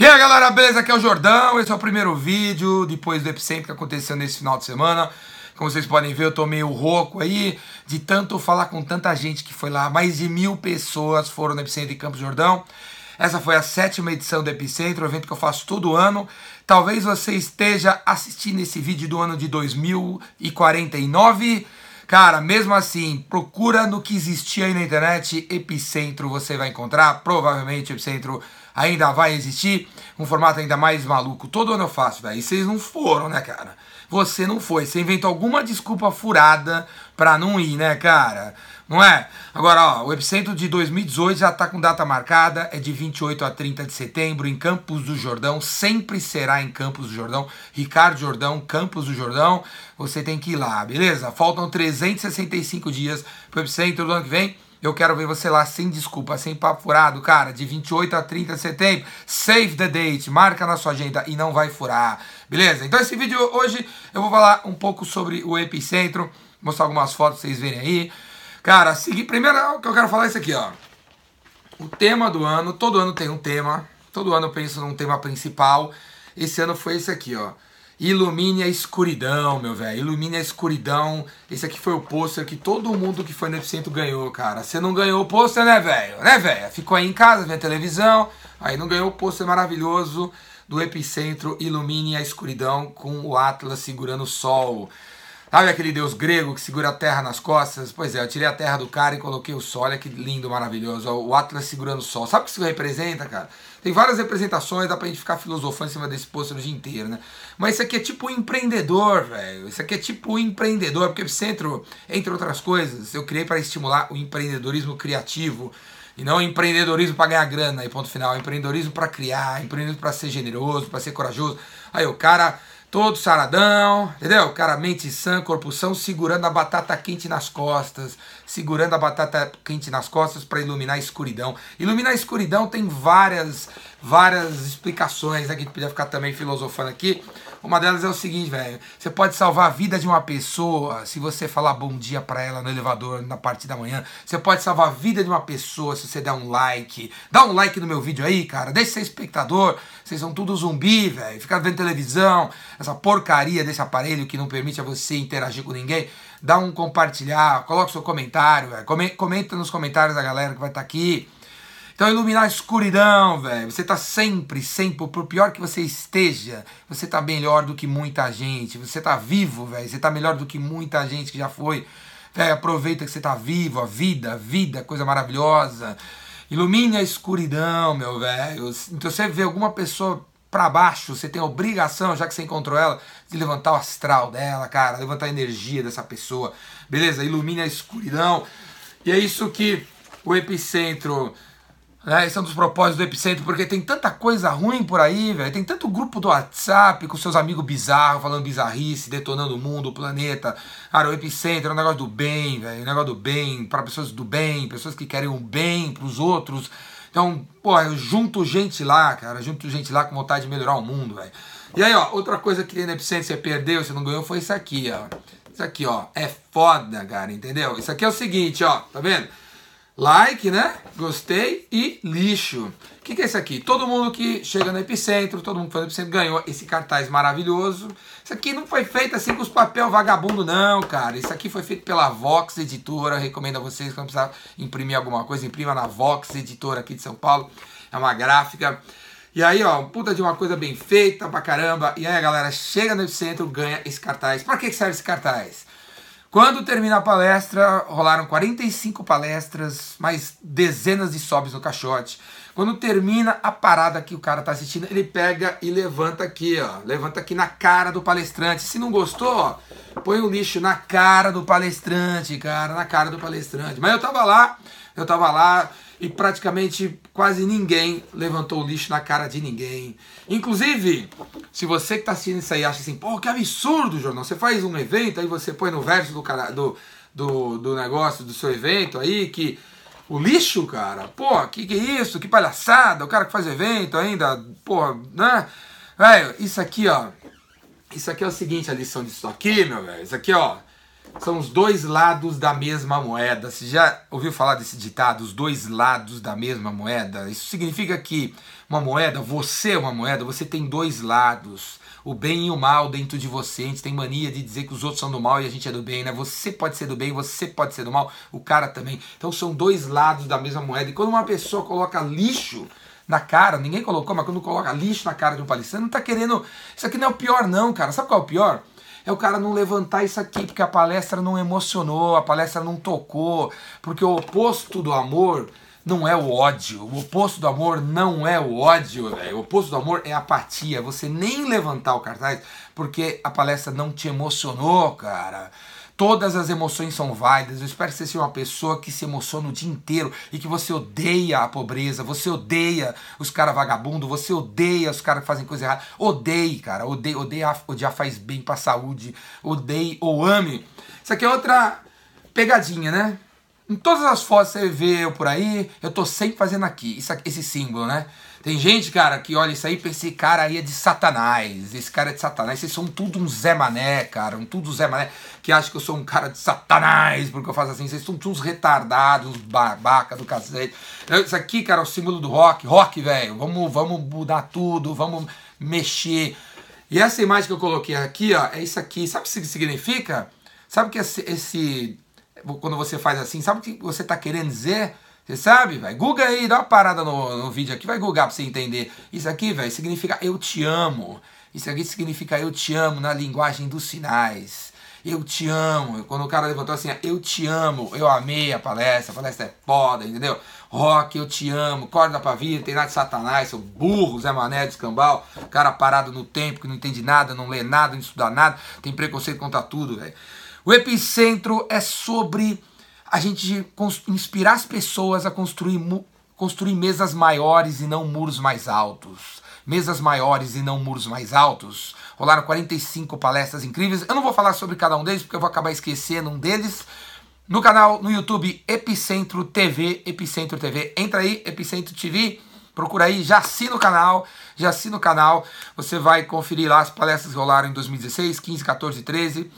E aí galera, beleza? Aqui é o Jordão, esse é o primeiro vídeo depois do Epicentro que aconteceu nesse final de semana. Como vocês podem ver, eu tô meio rouco aí, de tanto falar com tanta gente que foi lá. Mais de mil pessoas foram no Epicentro em Campos Jordão. Essa foi a sétima edição do Epicentro, um evento que eu faço todo ano. Talvez você esteja assistindo esse vídeo do ano de 2049. Cara, mesmo assim, procura no que existia aí na internet, Epicentro você vai encontrar. Provavelmente Epicentro ainda vai existir, um formato ainda mais maluco. Todo ano eu faço, velho. E vocês não foram, né, cara? Você não foi. Você inventou alguma desculpa furada pra não ir, né, cara? Não é? Agora, ó, o Epicentro de 2018 já tá com data marcada, é de 28 a 30 de setembro em Campos do Jordão, sempre será em Campos do Jordão. Ricardo Jordão, Campos do Jordão, você tem que ir lá, beleza? Faltam 365 dias pro Epicentro do ano que vem. Eu quero ver você lá sem desculpa, sem papo furado, cara, de 28 a 30 de setembro. Save the date, marca na sua agenda e não vai furar, beleza? Então esse vídeo hoje eu vou falar um pouco sobre o Epicentro, mostrar algumas fotos pra vocês verem aí. Cara, seguir, primeiro que eu quero falar é isso aqui, ó. O tema do ano, todo ano tem um tema, todo ano eu penso num tema principal. Esse ano foi esse aqui, ó. Ilumine a escuridão, meu velho. Ilumine a escuridão. Esse aqui foi o pôster que todo mundo que foi no Epicentro ganhou, cara. Você não ganhou o pôster, né, velho? Né, velho? Ficou aí em casa, vendo televisão. Aí não ganhou o pôster maravilhoso do Epicentro Ilumine a escuridão com o Atlas segurando o sol. Sabe aquele deus grego que segura a terra nas costas? Pois é, eu tirei a terra do cara e coloquei o sol. Olha que lindo, maravilhoso. O Atlas segurando o sol. Sabe o que isso representa, cara? Tem várias representações, dá pra gente ficar filosofando em cima desse pôster o dia inteiro, né? Mas isso aqui é tipo empreendedor, velho. Isso aqui é tipo empreendedor, porque o centro, entre outras coisas, eu criei para estimular o empreendedorismo criativo. E não empreendedorismo para ganhar grana, aí ponto final. Empreendedorismo para criar, empreendedorismo para ser generoso, para ser corajoso. Aí o cara todo saradão, entendeu? Cara, mente sã, corpo são, segurando a batata quente nas costas, segurando a batata quente nas costas para iluminar a escuridão. Iluminar a escuridão tem várias, várias explicações, né, que a gente podia ficar também filosofando aqui. Uma delas é o seguinte, velho, você pode salvar a vida de uma pessoa se você falar bom dia para ela no elevador na parte da manhã. Você pode salvar a vida de uma pessoa se você der um like. Dá um like no meu vídeo aí, cara. Deixa ser espectador. Vocês são tudo zumbi, velho. Ficar vendo televisão, essa porcaria desse aparelho que não permite a você interagir com ninguém. Dá um compartilhar, coloca seu comentário, velho. Comenta nos comentários da galera que vai estar tá aqui. Então, iluminar a escuridão, velho. Você tá sempre, sempre, por pior que você esteja, você tá melhor do que muita gente. Você tá vivo, velho. Você tá melhor do que muita gente que já foi. Véio, aproveita que você tá vivo, a vida, a vida, coisa maravilhosa. Ilumine a escuridão, meu velho. Então, você vê alguma pessoa para baixo, você tem a obrigação, já que você encontrou ela, de levantar o astral dela, cara, levantar a energia dessa pessoa, beleza? Ilumine a escuridão. E é isso que o epicentro né? Esse é um dos propósitos do Epicentro, porque tem tanta coisa ruim por aí, velho. Tem tanto grupo do WhatsApp com seus amigos bizarros, falando bizarrice, detonando o mundo, o planeta. Cara, o Epicentro é um negócio do bem, velho. Um negócio do bem, para pessoas do bem, pessoas que querem o bem pros outros. Então, pô, eu junto gente lá, cara. Junto gente lá com vontade de melhorar o mundo, velho. E aí, ó, outra coisa que tem no Epicentro, você perdeu, você não ganhou, foi isso aqui, ó. Isso aqui, ó. É foda, cara, entendeu? Isso aqui é o seguinte, ó. Tá vendo? Like, né? Gostei e lixo. O que, que é isso aqui? Todo mundo que chega no Epicentro, todo mundo que foi no Epicentro ganhou esse cartaz maravilhoso. Isso aqui não foi feito assim com os papel vagabundo, não, cara. Isso aqui foi feito pela Vox Editora. recomendo a vocês, quando precisar imprimir alguma coisa, imprima na Vox Editora aqui de São Paulo. É uma gráfica. E aí, ó, puta de uma coisa bem feita pra caramba. E aí, a galera chega no Epicentro, ganha esse cartaz. Pra que serve esse cartaz? Quando termina a palestra, rolaram 45 palestras, mais dezenas de sobes no caixote. Quando termina a parada que o cara tá assistindo, ele pega e levanta aqui, ó. Levanta aqui na cara do palestrante. Se não gostou, ó, põe o lixo na cara do palestrante, cara, na cara do palestrante. Mas eu tava lá, eu tava lá, e praticamente quase ninguém levantou o lixo na cara de ninguém. Inclusive, se você que está assistindo isso aí acha assim, pô, que absurdo, jornal. Você faz um evento, aí você põe no verso do, cara, do, do, do negócio, do seu evento aí, que o lixo, cara, pô, que que é isso? Que palhaçada, o cara que faz evento ainda, pô, né? Velho, isso aqui, ó. Isso aqui é o seguinte, a lição disso aqui, meu velho. Isso aqui, ó são os dois lados da mesma moeda. Você já ouviu falar desse ditado, os dois lados da mesma moeda? Isso significa que uma moeda, você é uma moeda, você tem dois lados. O bem e o mal dentro de você. A gente tem mania de dizer que os outros são do mal e a gente é do bem, né? Você pode ser do bem, você pode ser do mal, o cara também. Então são dois lados da mesma moeda. E quando uma pessoa coloca lixo na cara, ninguém colocou, mas quando coloca lixo na cara de um palestrante, não tá querendo. Isso aqui não é o pior, não, cara. Sabe qual é o pior? É o cara não levantar isso aqui porque a palestra não emocionou, a palestra não tocou, porque o oposto do amor não é o ódio. O oposto do amor não é o ódio, velho. O oposto do amor é apatia. Você nem levantar o cartaz porque a palestra não te emocionou, cara. Todas as emoções são válidas. Eu espero que você seja uma pessoa que se emociona o dia inteiro e que você odeia a pobreza, você odeia os caras vagabundos, você odeia os caras que fazem coisa errada. Odeie, cara. Odeie, odeia, odiar faz bem pra saúde. Odeie ou ame. Isso aqui é outra pegadinha, né? Em todas as fotos que você vê eu por aí, eu tô sempre fazendo aqui, isso, esse símbolo, né? Tem gente, cara, que olha isso aí e pensa, esse cara aí é de satanás, esse cara é de satanás, vocês são tudo um Zé Mané, cara, um tudo Zé Mané, que acha que eu sou um cara de satanás, porque eu faço assim, vocês são tudo uns retardados, uns babaca do cacete. Isso aqui, cara, é o símbolo do rock, rock, velho, vamos, vamos mudar tudo, vamos mexer. E essa imagem que eu coloquei aqui, ó, é isso aqui, sabe o que significa? Sabe que esse, esse quando você faz assim, sabe o que você está querendo dizer? Você sabe, vai? Google aí, dá uma parada no, no vídeo aqui, vai googar para você entender. Isso aqui, velho, significa eu te amo. Isso aqui significa eu te amo na linguagem dos sinais. Eu te amo. Quando o cara levantou assim, eu te amo, eu amei a palestra, a palestra é foda, entendeu? Rock, eu te amo, corda pra vida, tem nada de satanás, seu burro, Zé Mané, descambal, cara parado no tempo, que não entende nada, não lê nada, não estuda nada, tem preconceito contra tudo, velho. O epicentro é sobre a gente inspirar as pessoas a construir, construir mesas maiores e não muros mais altos. Mesas maiores e não muros mais altos. Rolaram 45 palestras incríveis. Eu não vou falar sobre cada um deles porque eu vou acabar esquecendo um deles. No canal, no YouTube, Epicentro TV, Epicentro TV. Entra aí, Epicentro TV procura aí, já assina o canal, já assina o canal, você vai conferir lá as palestras que rolaram em 2016, 15, 14 13.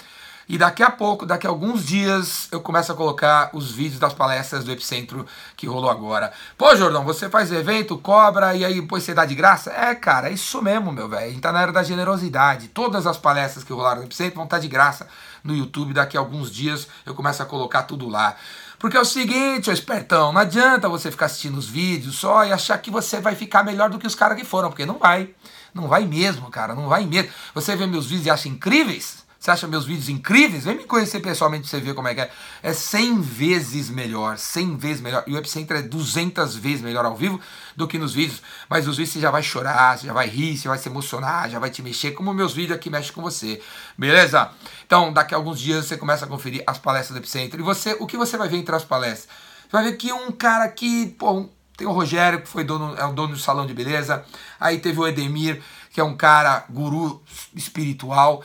E daqui a pouco, daqui a alguns dias, eu começo a colocar os vídeos das palestras do Epicentro que rolou agora. Pô, Jordão, você faz evento, cobra e aí depois você dá de graça? É, cara, é isso mesmo, meu velho. A gente tá na era da generosidade. Todas as palestras que rolaram no Epicentro vão estar tá de graça no YouTube. Daqui a alguns dias eu começo a colocar tudo lá. Porque é o seguinte, ô espertão, não adianta você ficar assistindo os vídeos só e achar que você vai ficar melhor do que os caras que foram, porque não vai. Não vai mesmo, cara, não vai mesmo. Você vê meus vídeos e acha incríveis? Você acha meus vídeos incríveis? Vem me conhecer pessoalmente pra você ver como é que é. É 100 vezes melhor, 100 vezes melhor. E o Epicenter é 200 vezes melhor ao vivo do que nos vídeos. Mas nos vídeos você já vai chorar, você já vai rir, você vai se emocionar, já vai te mexer, como meus vídeos aqui mexem com você. Beleza? Então, daqui a alguns dias você começa a conferir as palestras do Epicenter. E você, o que você vai ver entre as palestras? Você vai ver que um cara que, pô, tem o Rogério, que foi dono, é o dono do salão de beleza. Aí teve o Edemir, que é um cara guru espiritual.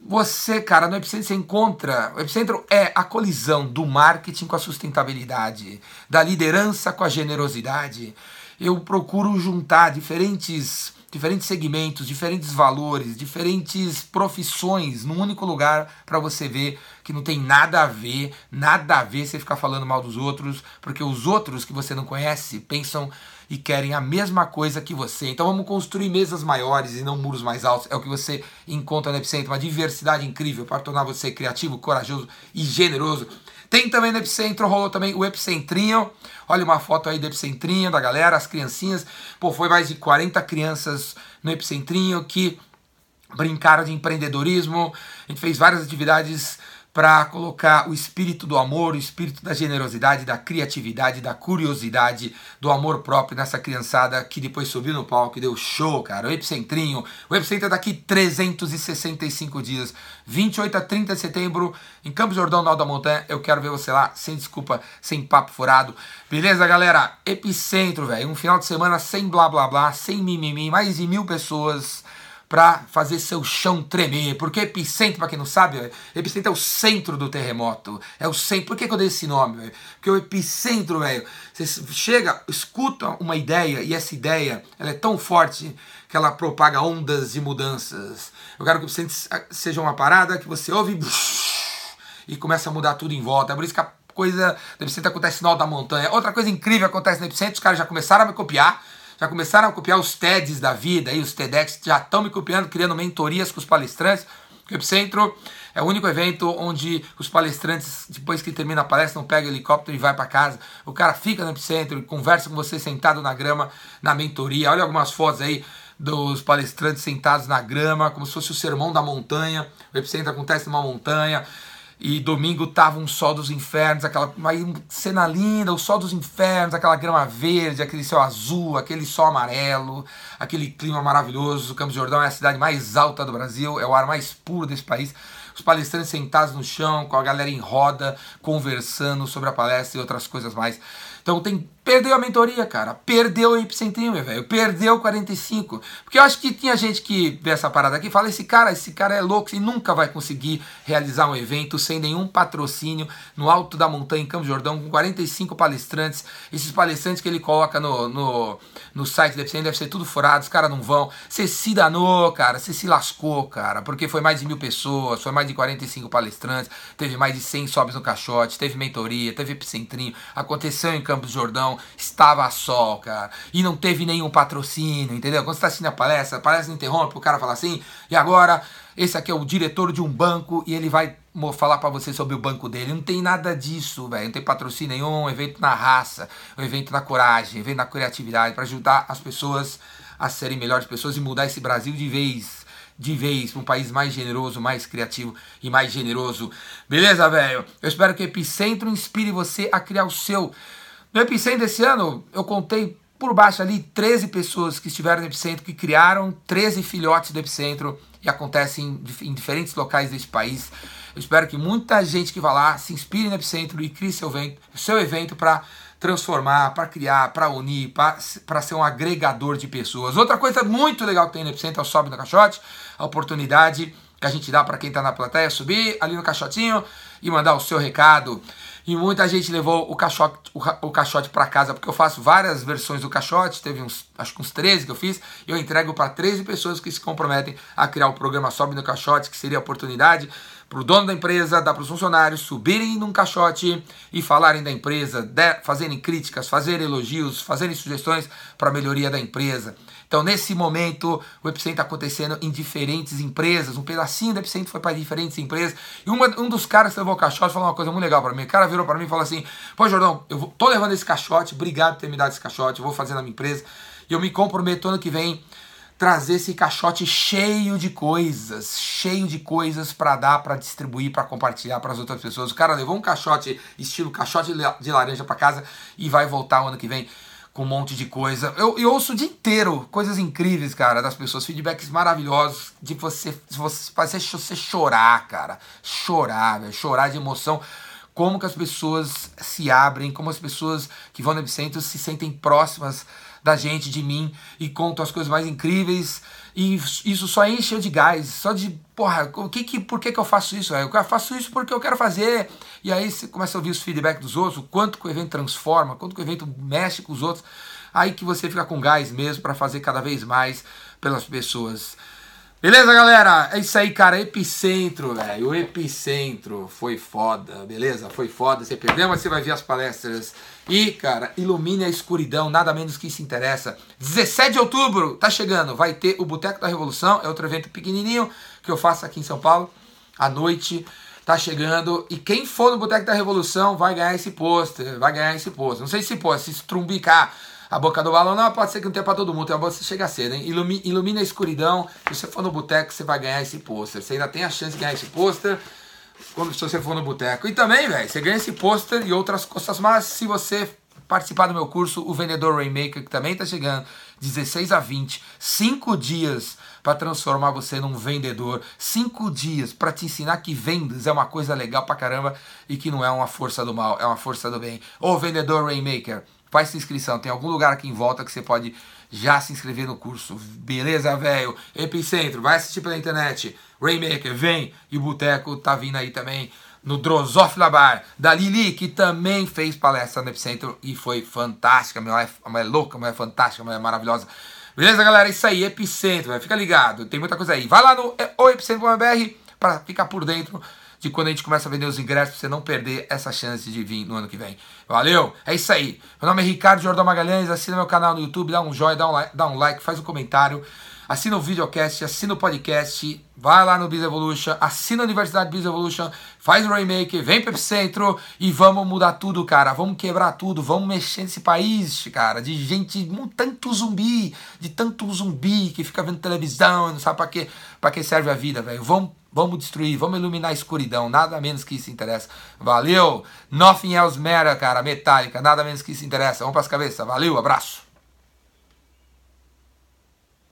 Você, cara, no Epicentro você encontra. O Epicentro é a colisão do marketing com a sustentabilidade, da liderança com a generosidade. Eu procuro juntar diferentes, diferentes segmentos, diferentes valores, diferentes profissões num único lugar para você ver que não tem nada a ver, nada a ver você ficar falando mal dos outros, porque os outros que você não conhece pensam e querem a mesma coisa que você. Então vamos construir mesas maiores e não muros mais altos. É o que você encontra no Epicentro, uma diversidade incrível para tornar você criativo, corajoso e generoso. Tem também no Epicentro, rolou também o Epicentrinho. Olha uma foto aí do Epicentrinho, da galera, as criancinhas. Pô, foi mais de 40 crianças no Epicentrinho que brincaram de empreendedorismo. A gente fez várias atividades para colocar o espírito do amor, o espírito da generosidade, da criatividade, da curiosidade, do amor próprio nessa criançada que depois subiu no palco e deu show, cara. O Epicentrinho. O Epicentro é daqui 365 dias, 28 a 30 de setembro, em Campos Jordão, no Alto da Montanha. Eu quero ver você lá, sem desculpa, sem papo furado. Beleza, galera? Epicentro, velho. Um final de semana sem blá blá blá, sem mimimi, mais de mil pessoas para fazer seu chão tremer. Porque epicentro, para quem não sabe, epicentro é o centro do terremoto. É o centro. Por que, que eu dei esse nome? Véio? Porque o epicentro, velho, você chega, escuta uma ideia e essa ideia ela é tão forte que ela propaga ondas de mudanças. Eu quero que o epicentro seja uma parada que você ouve e começa a mudar tudo em volta. É por isso que a coisa do epicentro acontece no alto da montanha. Outra coisa incrível acontece no epicentro, os caras já começaram a me copiar já começaram a copiar os TEDs da vida, aí os TEDx já estão me copiando, criando mentorias com os palestrantes. O Epicentro é o único evento onde os palestrantes, depois que termina a palestra, não pega helicóptero e vai para casa. O cara fica no Epicentro, conversa com você sentado na grama, na mentoria. Olha algumas fotos aí dos palestrantes sentados na grama, como se fosse o sermão da montanha. O Epicentro acontece numa montanha. E domingo tava um sol dos infernos, aquela uma cena linda, o sol dos infernos, aquela grama verde, aquele céu azul, aquele sol amarelo, aquele clima maravilhoso. Campos do Jordão é a cidade mais alta do Brasil, é o ar mais puro desse país. Os palestrantes sentados no chão, com a galera em roda, conversando sobre a palestra e outras coisas mais. Então tem Perdeu a mentoria, cara. Perdeu o meu velho. Perdeu o 45. Porque eu acho que tinha gente que vê essa parada aqui e fala: esse cara, esse cara é louco e nunca vai conseguir realizar um evento sem nenhum patrocínio no alto da montanha, em Campo Jordão, com 45 palestrantes. Esses palestrantes que ele coloca no, no, no site do Epicentro deve ser tudo furado, os caras não vão. Você se danou, cara. Você se lascou, cara. Porque foi mais de mil pessoas, foi mais de 45 palestrantes, teve mais de 100 sobes no caixote, teve mentoria, teve epicentrinho. Aconteceu em Campos Jordão estava sol, cara. E não teve nenhum patrocínio, entendeu? Quando você está assistindo a palestra, a palestra interrompe, o cara fala assim, e agora, esse aqui é o diretor de um banco e ele vai falar para você sobre o banco dele. Não tem nada disso, velho. Não tem patrocínio nenhum, um evento na raça, um evento na coragem, um evento na criatividade, para ajudar as pessoas a serem melhores pessoas e mudar esse Brasil de vez de vez para um país mais generoso, mais criativo e mais generoso. Beleza, velho? Eu espero que o Epicentro inspire você a criar o seu. No Epicentro desse ano, eu contei por baixo ali 13 pessoas que estiveram no Epicentro, que criaram 13 filhotes do Epicentro e acontecem em, em diferentes locais desse país. Eu espero que muita gente que vá lá se inspire no Epicentro e crie seu evento, seu evento para transformar, para criar, para unir, para ser um agregador de pessoas. Outra coisa muito legal que tem no Epicentro é o Sobe no Caixote, a oportunidade que a gente dá para quem está na plateia subir ali no caixotinho e mandar o seu recado. E muita gente levou o caixote, o, caixote para casa, porque eu faço várias versões do caixote, teve uns, acho que uns 13 que eu fiz, eu entrego para 13 pessoas que se comprometem a criar o programa Sobe no Caixote, que seria a oportunidade para o dono da empresa, dar para os funcionários subirem num caixote e falarem da empresa, de, fazerem críticas, fazerem elogios, fazerem sugestões para a melhoria da empresa. Então, nesse momento, o Epicentro está acontecendo em diferentes empresas. Um pedacinho do Epicentro foi para diferentes empresas. E uma, um dos caras que levou o caixote falou uma coisa muito legal para mim. O cara virou para mim e falou assim: Pô, Jordão, eu vou, tô levando esse caixote, obrigado por ter me dado esse caixote, vou fazer na minha empresa. E eu me comprometo ano que vem trazer esse caixote cheio de coisas, cheio de coisas para dar, para distribuir, para compartilhar para as outras pessoas. O cara levou um caixote estilo caixote de laranja para casa e vai voltar o ano que vem com um monte de coisa. Eu, eu ouço o dia inteiro coisas incríveis, cara, das pessoas, feedbacks maravilhosos de você, você fazer você chorar, cara, chorar, chorar de emoção. Como que as pessoas se abrem, como as pessoas que vão no Epicentro se sentem próximas da gente, de mim, e contam as coisas mais incríveis. E isso só enche eu de gás, só de, porra, o que que, por que, que eu faço isso? Eu faço isso porque eu quero fazer. E aí você começa a ouvir os feedbacks dos outros, o quanto que o evento transforma, quanto que o evento mexe com os outros. Aí que você fica com gás mesmo para fazer cada vez mais pelas pessoas. Beleza, galera? É isso aí, cara. Epicentro, velho. O Epicentro foi foda, beleza? Foi foda. Você perdeu, mas você vai ver as palestras. E, cara, ilumine a escuridão, nada menos que isso interessa. 17 de outubro, tá chegando. Vai ter o Boteco da Revolução. É outro evento pequenininho que eu faço aqui em São Paulo. À noite, tá chegando. E quem for no Boteco da Revolução vai ganhar esse pôster. Vai ganhar esse pôster. Não sei se, pô, se trumbicar a boca do balão. Não, pode ser que não tenha para todo mundo, então você chega cedo, hein? Ilumina, ilumina a escuridão. Se você for no boteco, você vai ganhar esse pôster. Você ainda tem a chance de ganhar esse pôster quando se você for no boteco. E também, velho, você ganha esse pôster e outras coisas mais se você participar do meu curso, o Vendedor Rainmaker, que também está chegando, 16 a 20, 5 dias para transformar você num vendedor, 5 dias para te ensinar que vendas é uma coisa legal pra caramba e que não é uma força do mal, é uma força do bem. O Vendedor Rainmaker, Faz sua inscrição, tem algum lugar aqui em volta que você pode já se inscrever no curso. Beleza, velho? Epicentro, vai assistir pela internet. Rainmaker, vem. E o Boteco tá vindo aí também no Drosophila Bar, da Lili, que também fez palestra no Epicentro e foi fantástica. A mulher, mulher é louca, a mulher é fantástica, a mulher é maravilhosa. Beleza, galera? É isso aí, Epicentro, véio. fica ligado. Tem muita coisa aí. Vai lá no epicentro.br para ficar por dentro de quando a gente começa a vender os ingressos pra você não perder essa chance de vir no ano que vem. Valeu? É isso aí. Meu nome é Ricardo Jordão Magalhães, assina meu canal no YouTube, dá um joinha, dá um like, dá um like faz um comentário. Assina o videocast, assina o podcast, vai lá no Biz Evolution, assina a Universidade Biz Evolution, faz o Rainmaker, vem pro Epicentro e vamos mudar tudo, cara. Vamos quebrar tudo, vamos mexer nesse país, cara, de gente, tanto zumbi, de tanto zumbi que fica vendo televisão, não sabe pra que, pra que serve a vida, velho. Vamos, vamos destruir, vamos iluminar a escuridão, nada menos que isso interessa. Valeu! Nothing else matter, cara, metálica, nada menos que isso interessa. Vamos pras cabeças, valeu, abraço!